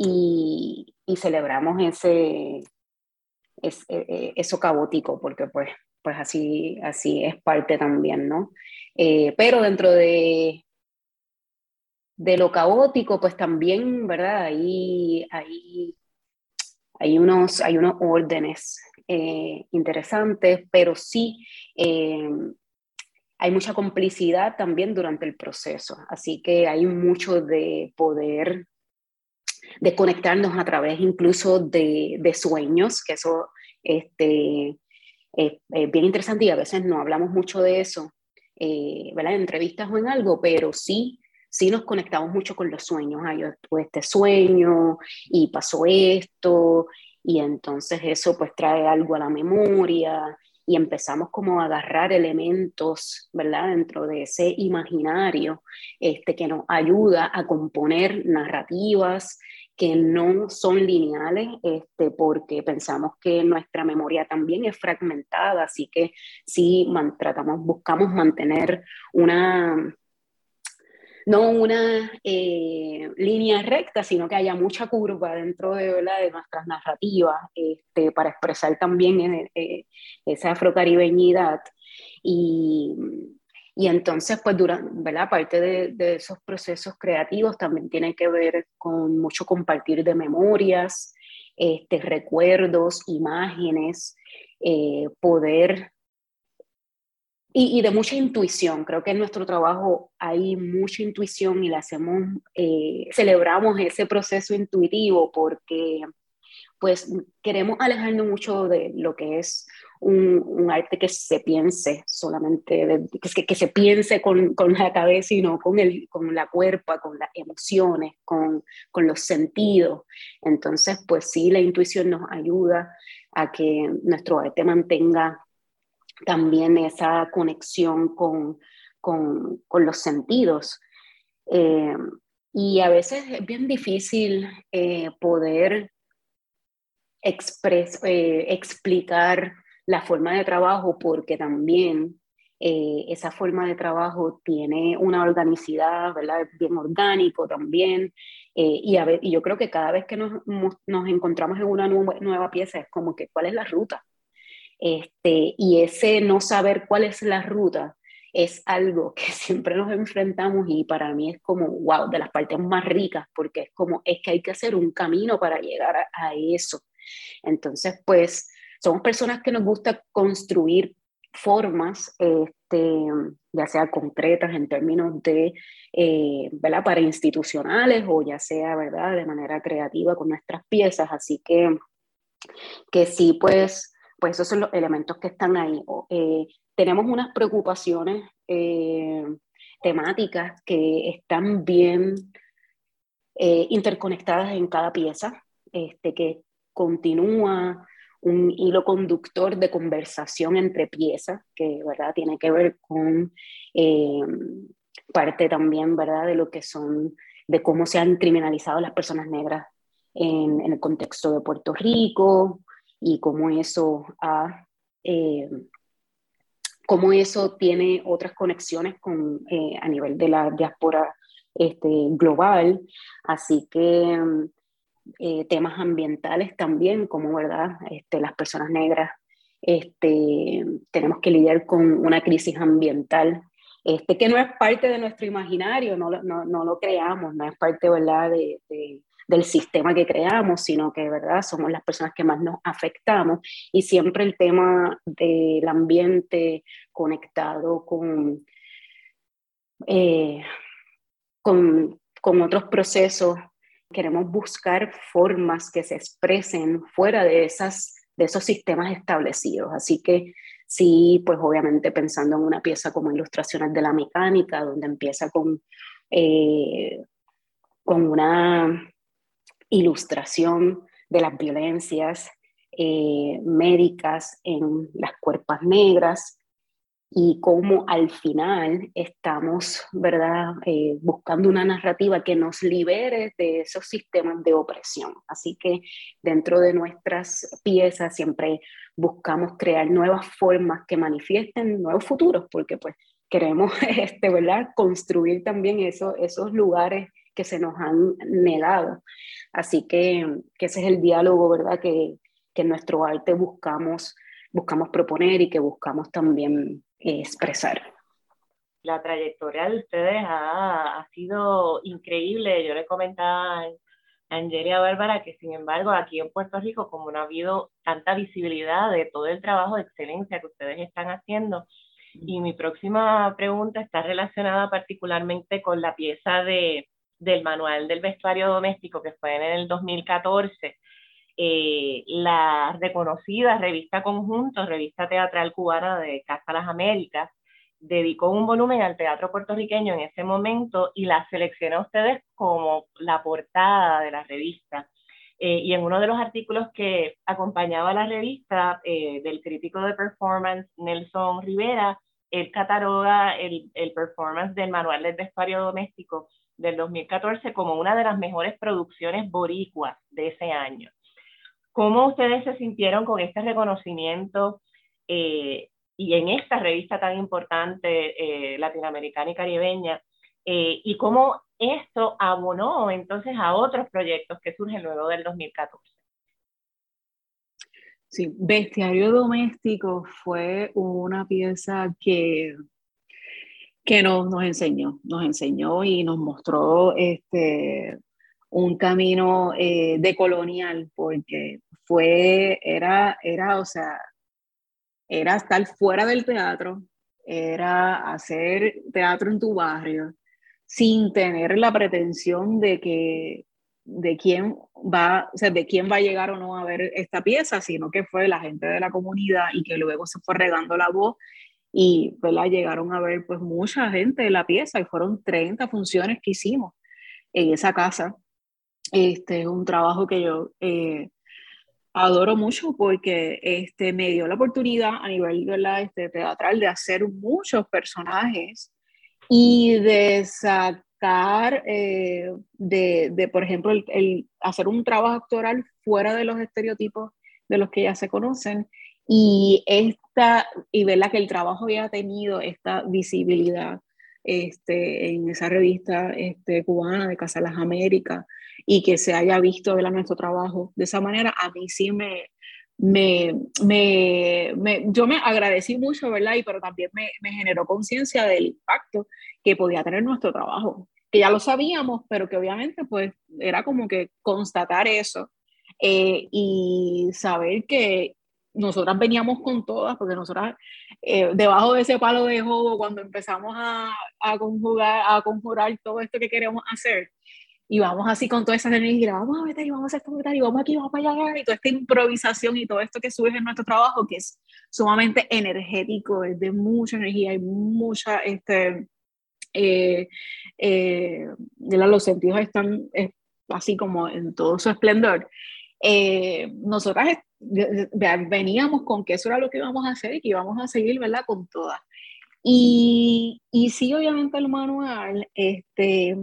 y, celebramos ese, es, e, e, eso caótico, porque pues, pues así, así es parte también, ¿no? Eh, pero dentro de, de lo caótico, pues también, ¿verdad? Ahí, ahí hay, unos, hay unos órdenes eh, interesantes, pero sí eh, hay mucha complicidad también durante el proceso, así que hay mucho de poder, de conectarnos a través incluso de, de sueños, que eso este, es, bien interesante y a veces no hablamos mucho de eso, eh, ¿verdad? En entrevistas o en algo, pero sí, sí nos conectamos mucho con los sueños. Ah, yo tuve este sueño y pasó esto, y entonces eso pues trae algo a la memoria y empezamos como a agarrar elementos, ¿verdad? Dentro de ese imaginario este, que nos ayuda a componer narrativas que no son lineales, este, porque pensamos que nuestra memoria también es fragmentada, así que sí tratamos, buscamos mantener una, no una eh, línea recta, sino que haya mucha curva dentro de, de nuestras narrativas este, para expresar también eh, eh, esa afrocaribeñidad. Y, y entonces, pues, durante, ¿verdad? Aparte de, de, esos procesos creativos, también tiene que ver con mucho compartir de memorias, este, recuerdos, imágenes, poder y, de mucha intuición. Creo que en nuestro trabajo hay mucha intuición y la hacemos, eh, celebramos ese proceso intuitivo porque pues queremos alejarnos mucho de lo que es un, arte que se piense solamente, que, que, se piense con, con, la cabeza y no con, el, con la cuerpa, con las emociones, con, con los sentidos. Entonces, pues sí, la intuición nos ayuda a que nuestro arte mantenga también esa conexión con, con, con los sentidos. Eh, y a veces es bien difícil eh, poder expres, eh, explicar la forma de trabajo porque también esa forma de trabajo tiene una organicidad, ¿verdad? Bien orgánico también. y, a ver, y yo creo que cada vez que nos, nos encontramos en una nueva pieza es como que, ¿cuál es la ruta? Este, y ese no saber cuál es la ruta es algo que siempre nos enfrentamos y para mí es como, wow, de las partes más ricas, porque es como, es que hay que hacer un camino para llegar a, eso. Entonces, pues, somos personas que nos gusta construir formas, este, ya sea concretas en términos de, eh. Para institucionales o ya sea, ¿verdad? De manera creativa con nuestras piezas. Así que, que sí, pues, pues esos son los elementos que están ahí. Eh, tenemos unas preocupaciones eh, temáticas que están bien eh, interconectadas en cada pieza, este, que continúa un hilo conductor de conversación entre piezas, que ¿verdad? tiene que ver con parte también ¿verdad? de lo que son, de cómo se han criminalizado las personas negras en, el contexto de Puerto Rico, y cómo eso eh, eso tiene otras conexiones con, eh, a nivel de la diáspora este, global. Así que eh, temas ambientales también, como verdad, este, las personas negras este, tenemos que lidiar con una crisis ambiental este, que no es parte de nuestro imaginario, no, no, no lo creamos, no es parte ¿verdad? de, del sistema que creamos, sino que, ¿verdad?, somos las personas que más nos afectamos y siempre el tema del ambiente conectado con, eh, con, con otros procesos. Queremos buscar formas que se expresen fuera de, esas, de esos sistemas establecidos. Así que sí, pues obviamente pensando en una pieza como Ilustraciones de la Mecánica, donde empieza con, eh, con una ilustración de las violencias eh, médicas en las cuerpas negras y cómo al final estamos, ¿verdad?, eh, buscando una narrativa que nos libere de esos sistemas de opresión. Así que dentro de nuestras piezas siempre buscamos crear nuevas formas que manifiesten nuevos futuros, porque pues queremos, este, ¿verdad?, construir también eso, esos lugares que se nos han negado. Así que, que ese es el diálogo, ¿verdad?, que, que en nuestro arte buscamos, buscamos proponer y que buscamos también expresar. La trayectoria de ustedes ha, ha sido increíble. Yo le comentaba a Angelia Bárbara que, sin embargo, aquí en Puerto Rico, como no ha habido tanta visibilidad de todo el trabajo de excelencia que ustedes están haciendo, y mi próxima pregunta está relacionada particularmente con la pieza de, del manual del vestuario doméstico que fue en el 2014. Eh, la reconocida revista Conjunto, revista teatral cubana de Casa Las Américas, dedicó un volumen al teatro puertorriqueño en ese momento y la seleccionó a ustedes como la portada de la revista. Eh, y en uno de los artículos que acompañaba la revista eh, del crítico de performance Nelson Rivera, él cataloga el, performance del manual del vestuario doméstico del 2014 como una de las mejores producciones boricuas de ese año. ¿Cómo ustedes se sintieron con este reconocimiento eh, y en esta revista tan importante eh, latinoamericana y caribeña? Eh, y cómo esto abonó entonces a otros proyectos que surgen luego del 2014. Sí, Bestiario Doméstico fue una pieza que, que nos, nos enseñó, nos enseñó y nos mostró este, un camino eh, de colonial, porque fue, era, era, o sea, era estar fuera del teatro, era hacer teatro en tu barrio, sin tener la pretensión de que de quién va, o sea, de quién va a llegar o no a ver esta pieza, sino que fue la gente de la comunidad y que luego se fue regando la voz y la llegaron a ver pues mucha gente de la pieza y fueron 30 funciones que hicimos en esa casa este es un trabajo que yo eh, adoro mucho porque este, me dio la oportunidad a nivel Este, teatral de hacer muchos personajes y de sacar, eh, de, de, por ejemplo, el, hacer un trabajo actoral fuera de los estereotipos de los que ya se conocen y, esta, y verla que el trabajo había tenido esta visibilidad este, en esa revista este, cubana de Casa de las Américas y que se haya visto nuestro trabajo de esa manera, a mí sí me, me, me, yo me agradecí mucho, ¿verdad? Y pero también me, me generó conciencia del impacto que podía tener nuestro trabajo, que ya lo sabíamos, pero que obviamente pues era como que constatar eso eh, y saber que nosotras veníamos con todas, porque nosotras eh, debajo de ese palo de juego, cuando empezamos a, a, conjugar, a conjurar todo esto que queremos hacer, y vamos así con toda esa energía, vamos a meter y vamos a esto y vamos aquí, vamos para allá, y toda esta improvisación y todo esto que surge en nuestro trabajo, que es sumamente energético, es de mucha energía y mucha, este, eh, eh, los sentidos están así como en todo su esplendor. Eh, nosotras veníamos con que eso era lo que íbamos a hacer y que íbamos a seguir, ¿verdad? Con todas. Y, y sí, obviamente el manual, este,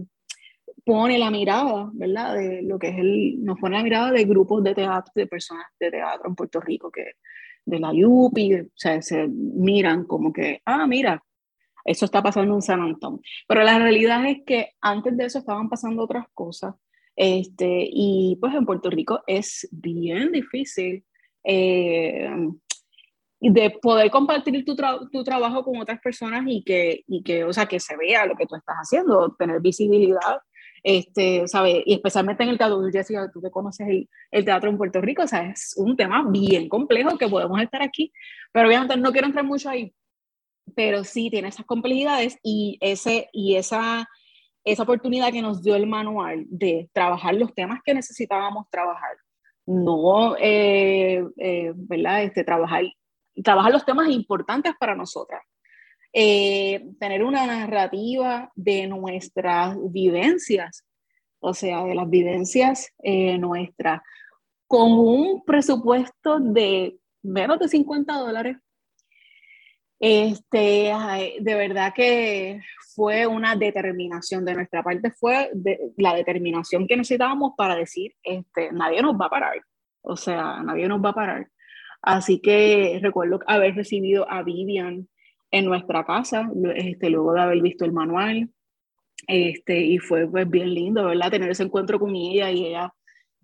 pone la mirada, ¿verdad? De lo que es el, nos pone la mirada de grupos de teatro, de personas de teatro en Puerto Rico, que de la UPI, o sea, se miran como que, ah, mira, eso está pasando en San Antonio. Pero la realidad es que antes de eso estaban pasando otras cosas, este, y pues en Puerto Rico es bien difícil eh, de poder compartir tu, tu, trabajo con otras personas y que, y que, o sea, que se vea lo que tú estás haciendo, tener visibilidad este, ¿sabe? Y especialmente en el teatro, Jessica, tú que conoces el, el, teatro en Puerto Rico, o sea, es un tema bien complejo que podemos estar aquí, pero obviamente no quiero entrar mucho ahí, pero sí tiene esas complejidades y, ese, y esa, esa oportunidad que nos dio el manual de trabajar los temas que necesitábamos trabajar, no, eh, eh, ¿verdad? Este, trabajar, trabajar los temas importantes para nosotras, eh, tener una narrativa de nuestras vivencias, o sea, de las vivencias eh, nuestras, con un presupuesto de menos de 50 dólares, Este, de verdad que fue una determinación de nuestra parte, fue la determinación que necesitábamos para decir, este, nadie nos va a parar, o sea, nadie nos va a parar. Así que recuerdo haber recibido a Vivian en nuestra casa, este, luego de haber visto el manual, este, y fue pues, bien lindo, ¿verdad? Tener ese encuentro con ella y ella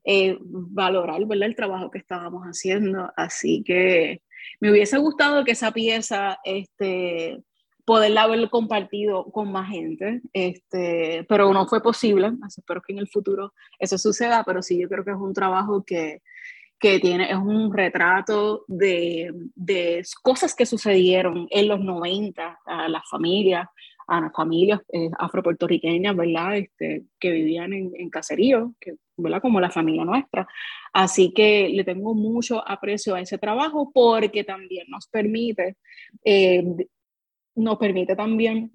eh, valorar, ¿verdad? El trabajo que estábamos haciendo. Así que me hubiese gustado que esa pieza, este, poderla haber compartido con más gente, este, pero no fue posible. espero que en el futuro eso suceda, pero sí, yo creo que es un trabajo que, que tiene, es un retrato de, de, cosas que sucedieron en los 90 a las familias, a las familias eh, afropuertorriqueñas, ¿verdad? Este, que vivían en, en caseríos, ¿verdad? Como la familia nuestra. Así que le tengo mucho aprecio a ese trabajo porque también nos permite, eh, nos permite también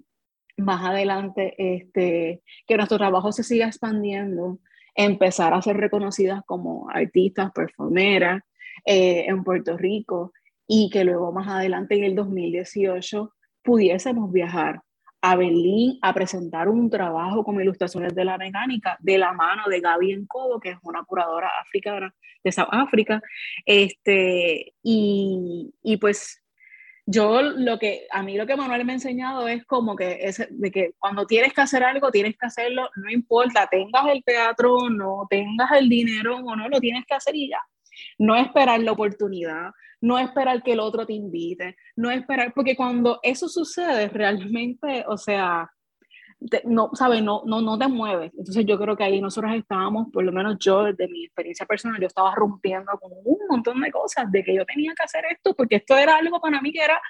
más adelante este, que nuestro trabajo se siga expandiendo, empezar a ser reconocidas como artistas, performeras eh, en Puerto Rico y que luego más adelante en el 2018 pudiésemos viajar a Berlín a presentar un trabajo como ilustraciones de la mecánica de la mano de Gaby Encodo, que es una curadora africana de South África. Este, y, y, pues yo lo que, a mí lo que Manuel me ha enseñado es como que, es, de que cuando tienes que hacer algo, tienes que hacerlo, no importa, tengas el teatro o no, tengas el dinero o no, lo tienes que hacer y ya. No esperar la oportunidad, no esperar que el otro te invite, no esperar, porque cuando eso sucede realmente, o sea, no, ¿sabes? No, no, no te mueves. Entonces yo creo que ahí nosotros estábamos, por lo menos yo, desde mi experiencia personal, yo estaba rompiendo con un montón de cosas, de que yo tenía que hacer esto, porque esto era algo para mí que era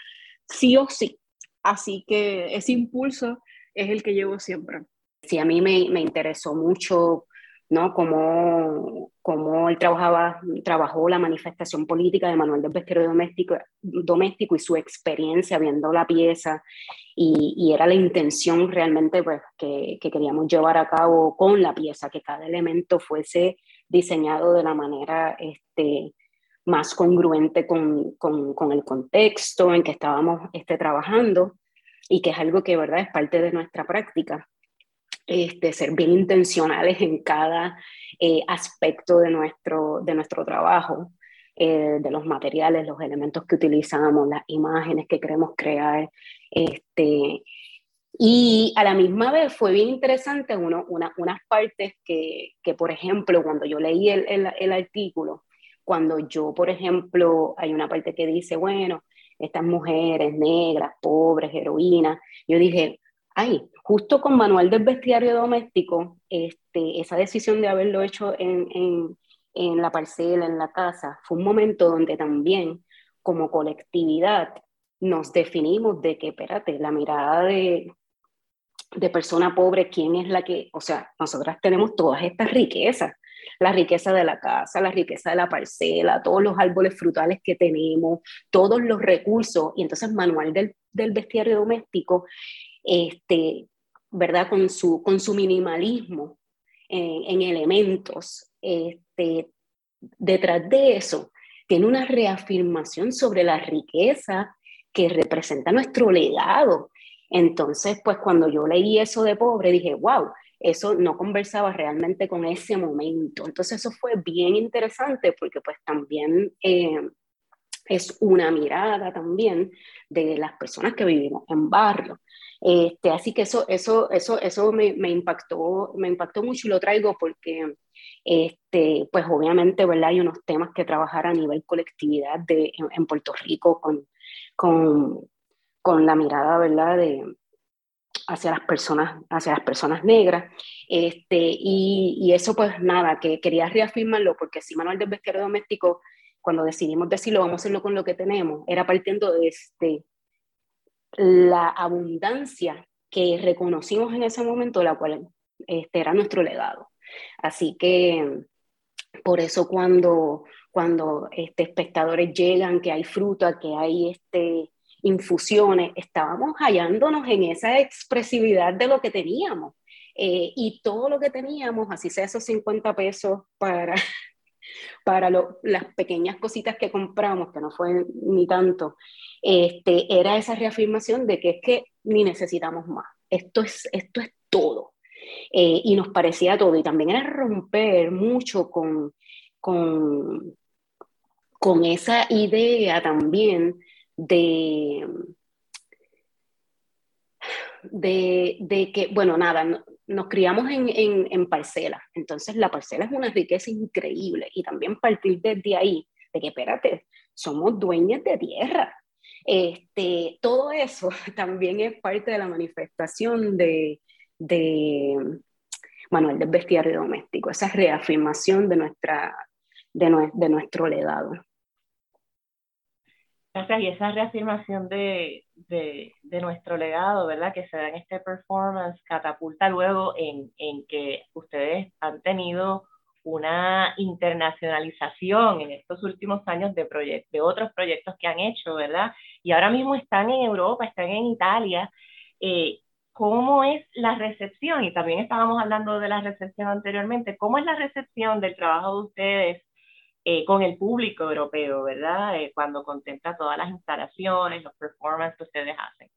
sí o sí. Así que ese impulso es el que llevo siempre. Sí, a mí me, me interesó mucho ¿no? Cómo, cómo él trabajaba, trabajó la manifestación política de Manuel del Vestido doméstico, doméstico y su experiencia viendo la pieza. Y, y era la intención realmente pues, que, que, queríamos llevar a cabo con la pieza, que cada elemento fuese diseñado de la manera este, más congruente con, con, con el contexto en que estábamos este, trabajando y que es algo que verdad es parte de nuestra práctica este, ser bien intencionales en cada eh, aspecto de nuestro, de nuestro trabajo, eh, de los materiales, los elementos que utilizamos, las imágenes que queremos crear. Este, y a la misma vez fue bien interesante uno, una, unas partes que, que, por ejemplo, cuando yo leí el, el, el artículo, cuando yo, por ejemplo, hay una parte que dice, bueno, estas mujeres negras, pobres, heroínas, yo dije, ay, justo con Manual del Bestiario Doméstico, este, esa decisión de haberlo hecho en, en, la parcela, en la casa, fue un momento donde también como colectividad nos definimos de que, espérate, la mirada de, de persona pobre, ¿quién es la que, o sea, nosotras tenemos todas estas riquezas, la riqueza de la casa, la riqueza de la parcela, todos los árboles frutales que tenemos, todos los recursos, y entonces manual del, del bestiario doméstico este, ¿verdad? Con su, con su minimalismo en, elementos. Este, detrás de eso, tiene una reafirmación sobre la riqueza que representa nuestro legado. Entonces, pues cuando yo leí eso de pobre, dije, wow, eso no conversaba realmente con ese momento. Entonces, eso fue bien interesante porque pues también eh, es una mirada también de las personas que vivimos en barrio. Este, así que eso, eso, eso, eso me, me, impactó, me impactó mucho y lo traigo porque, este, pues obviamente, ¿verdad? Hay unos temas que trabajar a nivel colectividad de, en, Puerto Rico con, con, con, la mirada, ¿verdad? De, hacia las personas, hacia las personas negras. Este, y, y, eso pues nada, que quería reafirmarlo porque si Manuel del Bestiario Doméstico, cuando decidimos decirlo, vamos a hacerlo con lo que tenemos, era partiendo de este, la abundancia que reconocimos en ese momento, la cual este, era nuestro legado. Así que por eso cuando, cuando este, espectadores llegan, que hay fruta, que hay este, infusiones, estábamos hallándonos en esa expresividad de lo que teníamos. Eh, y todo lo que teníamos, así sea esos 50 pesos para, para las pequeñas cositas que compramos, que no fue ni tanto, este, era esa reafirmación de que es que ni necesitamos más. Esto es, esto es todo. Eh, y nos parecía todo. Y también era romper mucho con, con, con esa idea también de, de, de que, bueno, nada, nos criamos en, en, en parcelas, entonces la parcela es una riqueza increíble y también partir desde ahí, de que espérate, somos dueñas de tierra. Este, todo eso también es parte de la manifestación de, de bueno, el del bestiario doméstico, esa reafirmación de, nuestra, de, de nuestro legado. Gracias, y esa reafirmación de, de, de, nuestro legado, ¿verdad? Que se da en este performance, catapulta luego en, en que ustedes han tenido una internacionalización en estos últimos años de, de otros proyectos que han hecho, ¿verdad? Y ahora mismo están en Europa, están en Italia. Eh, ¿Cómo es la recepción? Y también estábamos hablando de la recepción anteriormente. ¿Cómo es la recepción del trabajo de ustedes eh, con el público europeo, ¿verdad? Eh, cuando contempla todas las instalaciones, los performances que ustedes hacen.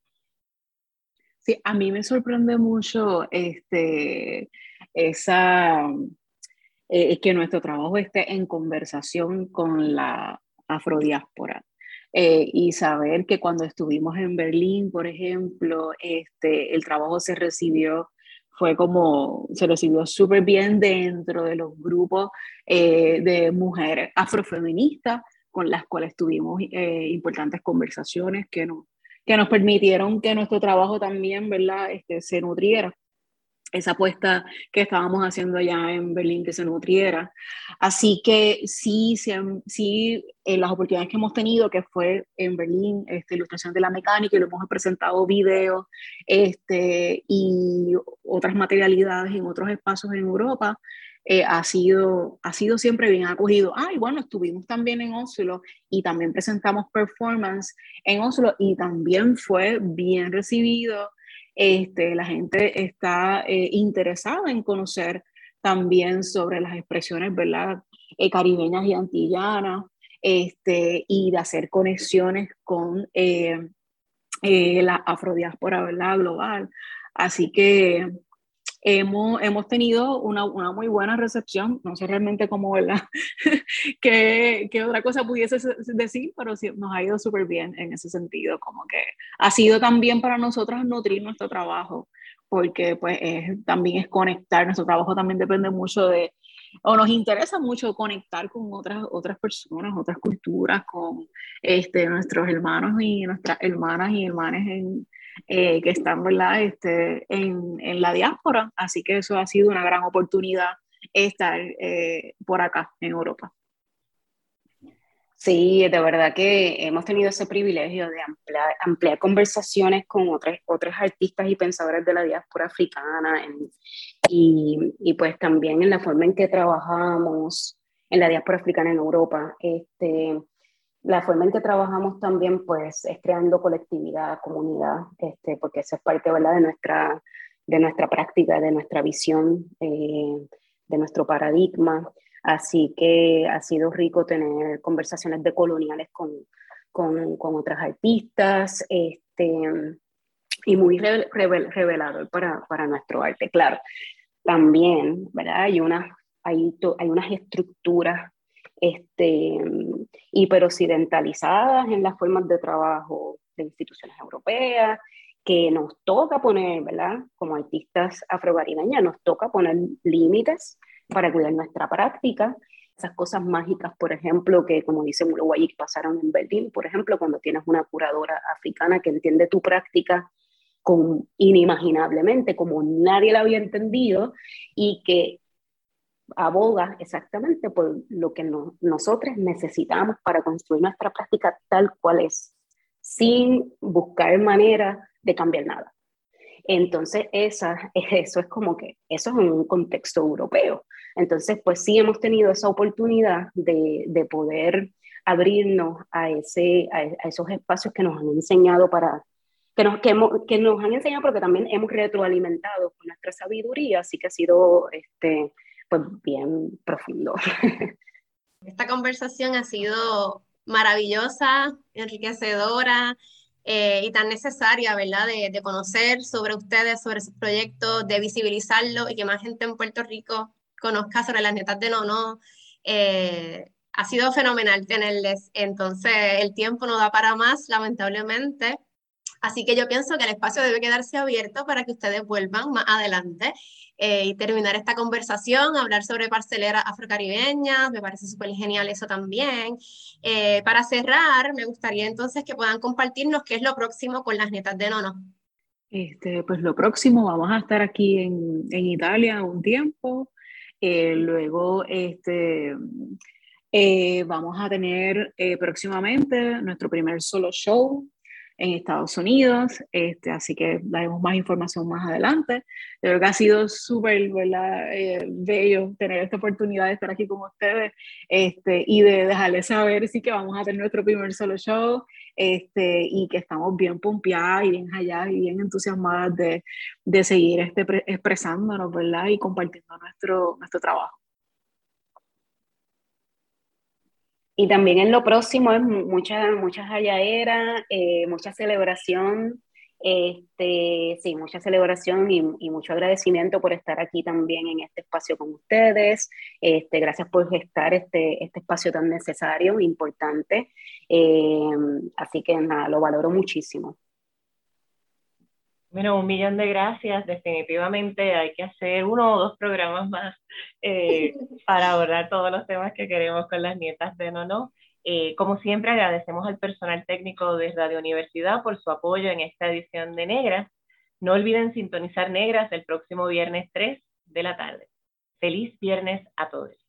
Sí, a mí me sorprende mucho este, esa, eh, que nuestro trabajo esté en conversación con la afrodiáspora. y saber que cuando estuvimos en Berlín, por ejemplo, este, el trabajo se recibió fue como, se recibió súper bien dentro de los grupos eh, de mujeres afrofeministas con las cuales tuvimos eh, importantes conversaciones que nos, que nos permitieron que nuestro trabajo también, ¿verdad?, este, se nutriera esa apuesta que estábamos haciendo allá en Berlín que se nutriera. Así que sí, sí, en las oportunidades que hemos tenido, que fue en Berlín, este, ilustración de la mecánica, y lo hemos presentado videos este, y otras materialidades en otros espacios en Europa, eh, ha, sido, ha sido siempre bien acogido. Ah, y bueno, estuvimos también en Oslo y también presentamos performance en Oslo y también fue bien recibido este, la gente está eh, interesada en conocer también sobre las expresiones. Eh, caribeñas y antillanas este, y de hacer conexiones con eh, la afrodiáspora global. Así que hemos, hemos tenido una, una, muy buena recepción, no sé realmente cómo, ¿verdad? ¿Qué, ¿Qué, otra cosa pudiese decir? Pero sí, nos ha ido súper bien en ese sentido, como que ha sido también para nosotros nutrir nuestro trabajo, porque pues también es conectar, nuestro trabajo también depende mucho de, o nos interesa mucho conectar con otras, otras personas, otras culturas, con este, nuestros hermanos y nuestras hermanas y hermanas en, eh, que están ¿verdad? Este, en, en, la diáspora. Así que eso ha sido una gran oportunidad estar eh, por acá en Europa. Sí, de verdad que hemos tenido ese privilegio de ampliar, ampliar conversaciones con otros otros artistas y pensadores de la diáspora africana y, y, pues también en la forma en que trabajamos en la diáspora africana en Europa. Este, la forma en que trabajamos también pues es creando colectividad, comunidad, este, porque eso es parte ¿verdad? De, nuestra, de nuestra práctica, de nuestra visión, eh, de nuestro paradigma. Así que ha sido rico tener conversaciones decoloniales con, con, con otras artistas este, y muy revelador para, para nuestro arte. Claro, también ¿verdad? Hay, una, hay, hay unas estructuras este, hiperoccidentalizadas en las formas de trabajo de instituciones europeas, que nos toca poner, ¿verdad? Como artistas afrocaribeñas, nos toca poner límites para cuidar nuestra práctica. Esas cosas mágicas, por ejemplo, que como dice Mulowayik, pasaron en Berlín, por ejemplo, cuando tienes una curadora africana que entiende tu práctica con, inimaginablemente, como nadie la había entendido, y que aboga exactamente por lo que nosotros necesitamos para construir nuestra práctica tal cual es, sin buscar manera de cambiar nada. Entonces, esa, eso es como que, eso es en un contexto europeo. Entonces, pues sí hemos tenido esa oportunidad de, de poder abrirnos a, ese, a, esos espacios que nos han enseñado para, que nos, que, que nos han enseñado porque también hemos retroalimentado con nuestra sabiduría, así que ha sido este, pues bien profundo. Esta conversación ha sido maravillosa, enriquecedora eh, y tan necesaria, ¿verdad? De, conocer sobre ustedes, sobre sus proyectos, de visibilizarlo y que más gente en Puerto Rico conozca sobre las netas de Nono. Eh, ha sido fenomenal tenerles, entonces el tiempo no da para más, lamentablemente. Así que yo pienso que el espacio debe quedarse abierto para que ustedes vuelvan más adelante eh, y terminar esta conversación, hablar sobre parceleras afrocaribeñas, me parece súper genial eso también. Eh, para cerrar, me gustaría entonces que puedan compartirnos qué es lo próximo con las netas de Nono. Este, pues lo próximo, vamos a estar aquí en, en Italia un tiempo, eh, luego este, vamos a tener próximamente nuestro primer solo show en Estados Unidos, este, así que daremos más información más adelante. De verdad que ha sido súper eh, bello tener esta oportunidad de estar aquí con ustedes este, y de dejarles saber sí que vamos a tener nuestro primer solo show este, y que estamos bien pompeadas y bien allá y bien entusiasmadas de, de seguir este, expresándonos ¿verdad? y compartiendo nuestro, nuestro trabajo. Y también en lo próximo es mucha, mucha jayaera, eh, mucha celebración, este, sí, mucha celebración y, mucho agradecimiento por estar aquí también en este espacio con ustedes. Este, gracias por gestar este, este espacio tan necesario, importante. Eh, así que nada, lo valoro muchísimo. Bueno, un millón de gracias. Definitivamente hay que hacer uno o dos programas más eh, para abordar todos los temas que queremos con las nietas de Nono. Eh, como siempre, agradecemos al personal técnico de Radio Universidad por su apoyo en esta edición de Negras. No olviden sintonizar Negras el próximo viernes 3 de la tarde. Feliz viernes a todos.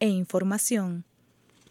e información.